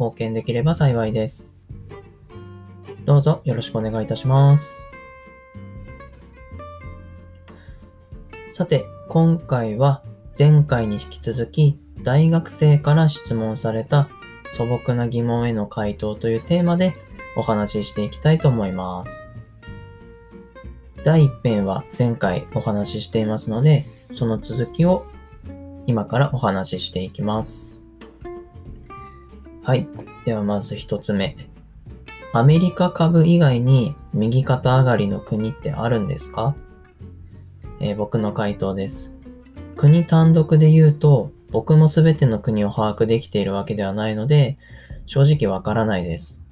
貢献できれば幸いです。どうぞよろしくお願いいたします。さて、今回は前回に引き続き大学生から質問された素朴な疑問への回答というテーマでお話ししていきたいと思います。第1編は前回お話ししていますので、その続きを今からお話ししていきます。はい。ではまず一つ目。アメリカ株以外に右肩上がりの国ってあるんですか、えー、僕の回答です。国単独で言うと、僕も全ての国を把握できているわけではないので、正直わからないです。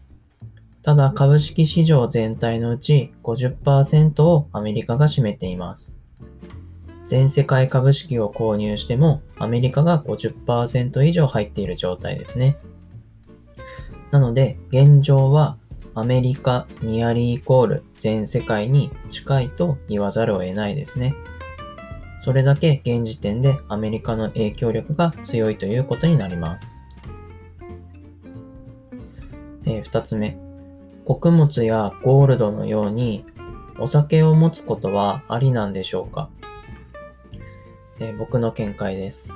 ただ、株式市場全体のうち50%をアメリカが占めています。全世界株式を購入してもアメリカが50%以上入っている状態ですね。なので現状はアメリカニアリーイコール全世界に近いと言わざるを得ないですね。それだけ現時点でアメリカの影響力が強いということになります。えー、2つ目。穀物やゴールドのようにお酒を持つことはありなんでしょうか？えー、僕の見解です。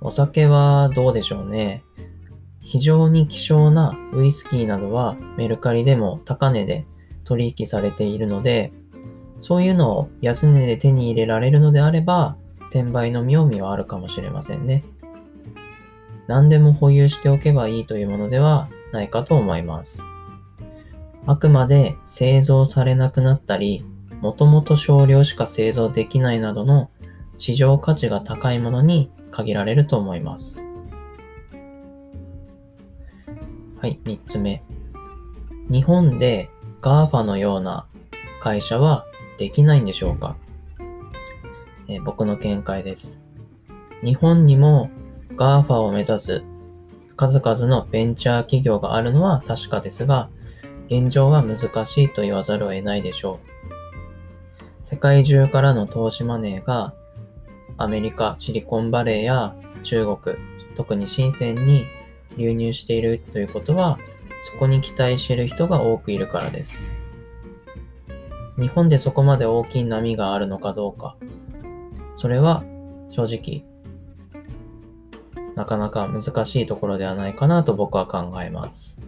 お酒はどうでしょうね。非常に希少なウイスキーなどはメルカリでも高値で取引されているので、そういうのを安値で手に入れられるのであれば、転売の妙味はあるかもしれませんね。何でも保有しておけばいいというものではないかと思います。あくまで製造されなくなったり、もともと少量しか製造できないなどの市場価値が高いものに限られると思います。はい、3つ目。日本で GAFA のような会社はできないんでしょうか、えー、僕の見解です。日本にも GAFA を目指す数々のベンチャー企業があるのは確かですが、現状は難しいと言わざるを得ないでしょう。世界中からの投資マネーがアメリカ、シリコンバレーや中国、特に深センに流入しているということは、そこに期待している人が多くいるからです。日本でそこまで大きい波があるのかどうか、それは正直、なかなか難しいところではないかなと僕は考えます。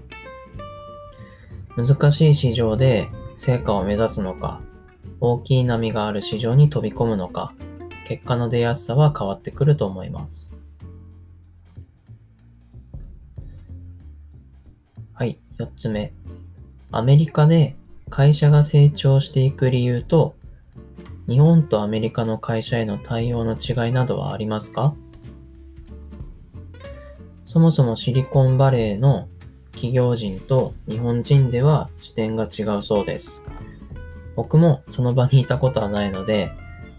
難しい市場で成果を目指すのか、大きい波がある市場に飛び込むのか、結果の出やすさは変わってくると思います。はい、4つ目。アメリカで会社が成長していく理由と、日本とアメリカの会社への対応の違いなどはありますか？そもそもシリコンバレーの企業人と日本人では視点が違うそうです。僕もその場にいたことはないので、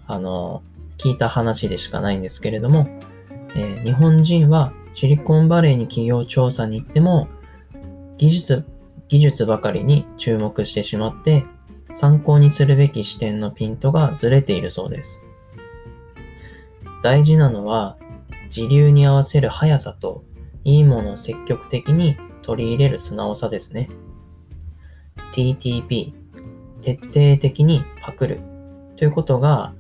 あの、聞いた話でしかないんですけれども、えー、日本人はシリコンバレーに企業調査に行っても、技術、技術ばかりに注目してしまって、参考にするべき視点のピントがずれているそうです。大事なのは、時流に合わせる速さと、いいものを積極的に取り入れる素直さですね。TTP、徹底的にパクるということが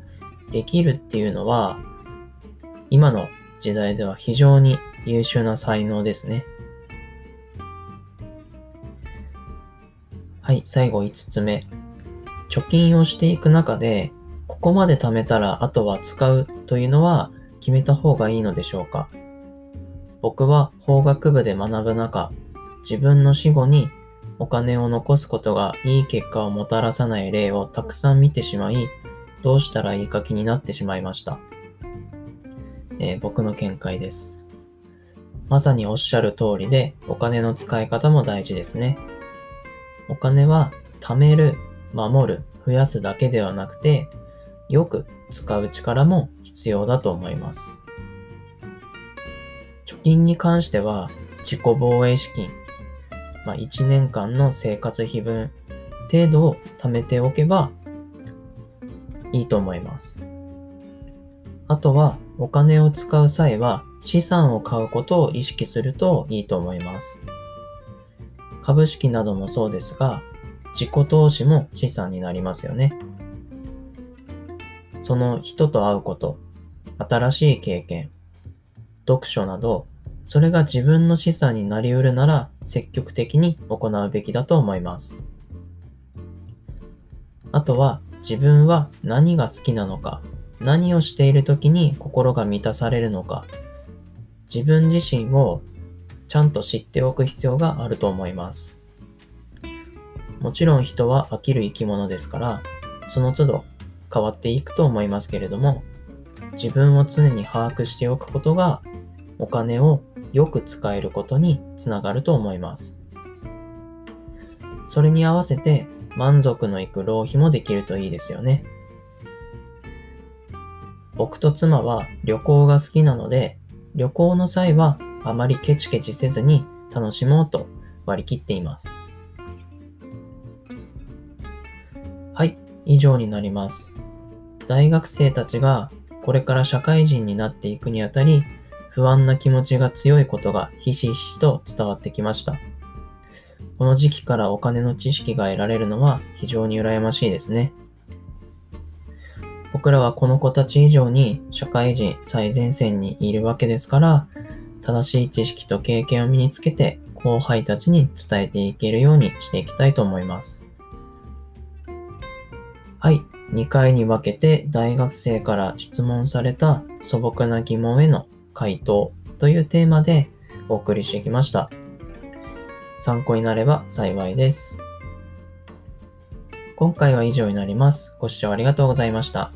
できるっていうのは、今の時代では非常に優秀な才能ですね。はい、最後5つ目。貯金をしていく中で、ここまで貯めたらあとは使うというのは決めた方がいいのでしょうか？僕は法学部で学ぶ中、自分の死後にお金を残すことがいい結果をもたらさない例をたくさん見てしまい、どうしたらいいか気になってしまいました。えー、僕の見解です。まさにおっしゃる通りで、お金の使い方も大事ですね。お金は貯める、守る、増やすだけではなくて、よく使う力も必要だと思います。貯金に関しては、自己防衛資金、まあ、1年間の生活費分程度を貯めておけばいいと思います。あとは、お金を使う際は資産を買うことを意識するといいと思います。株式などもそうですが、自己投資も資産になりますよね。その人と会うこと、新しい経験、読書など、それが自分の資産になり得るなら積極的に行うべきだと思います。あとは自分は何が好きなのか、何をしている時に心が満たされるのか、自分自身をちゃんと知っておく必要があると思います。もちろん人は飽きる生き物ですから、その都度変わっていくと思いますけれども、自分を常に把握しておくことがお金をよく使えることにつながると思います。それに合わせて満足のいく浪費もできるといいですよね。僕と妻は旅行が好きなので、旅行の際はあまりケチケチせずに楽しもうと割り切っています。はい、以上になります。大学生たちがこれから社会人になっていくにあたり、不安な気持ちが強いことがひしひしと伝わってきました。この時期からお金の知識が得られるのは非常に羨ましいですね。僕らはこの子たち以上に社会人最前線にいるわけですから、正しい知識と経験を身につけて後輩たちに伝えていけるようにしていきたいと思います。はい。2回に分けて大学生から質問された素朴な疑問への回答というテーマでお送りしてきました。参考になれば幸いです。今回は以上になります。ご視聴ありがとうございました。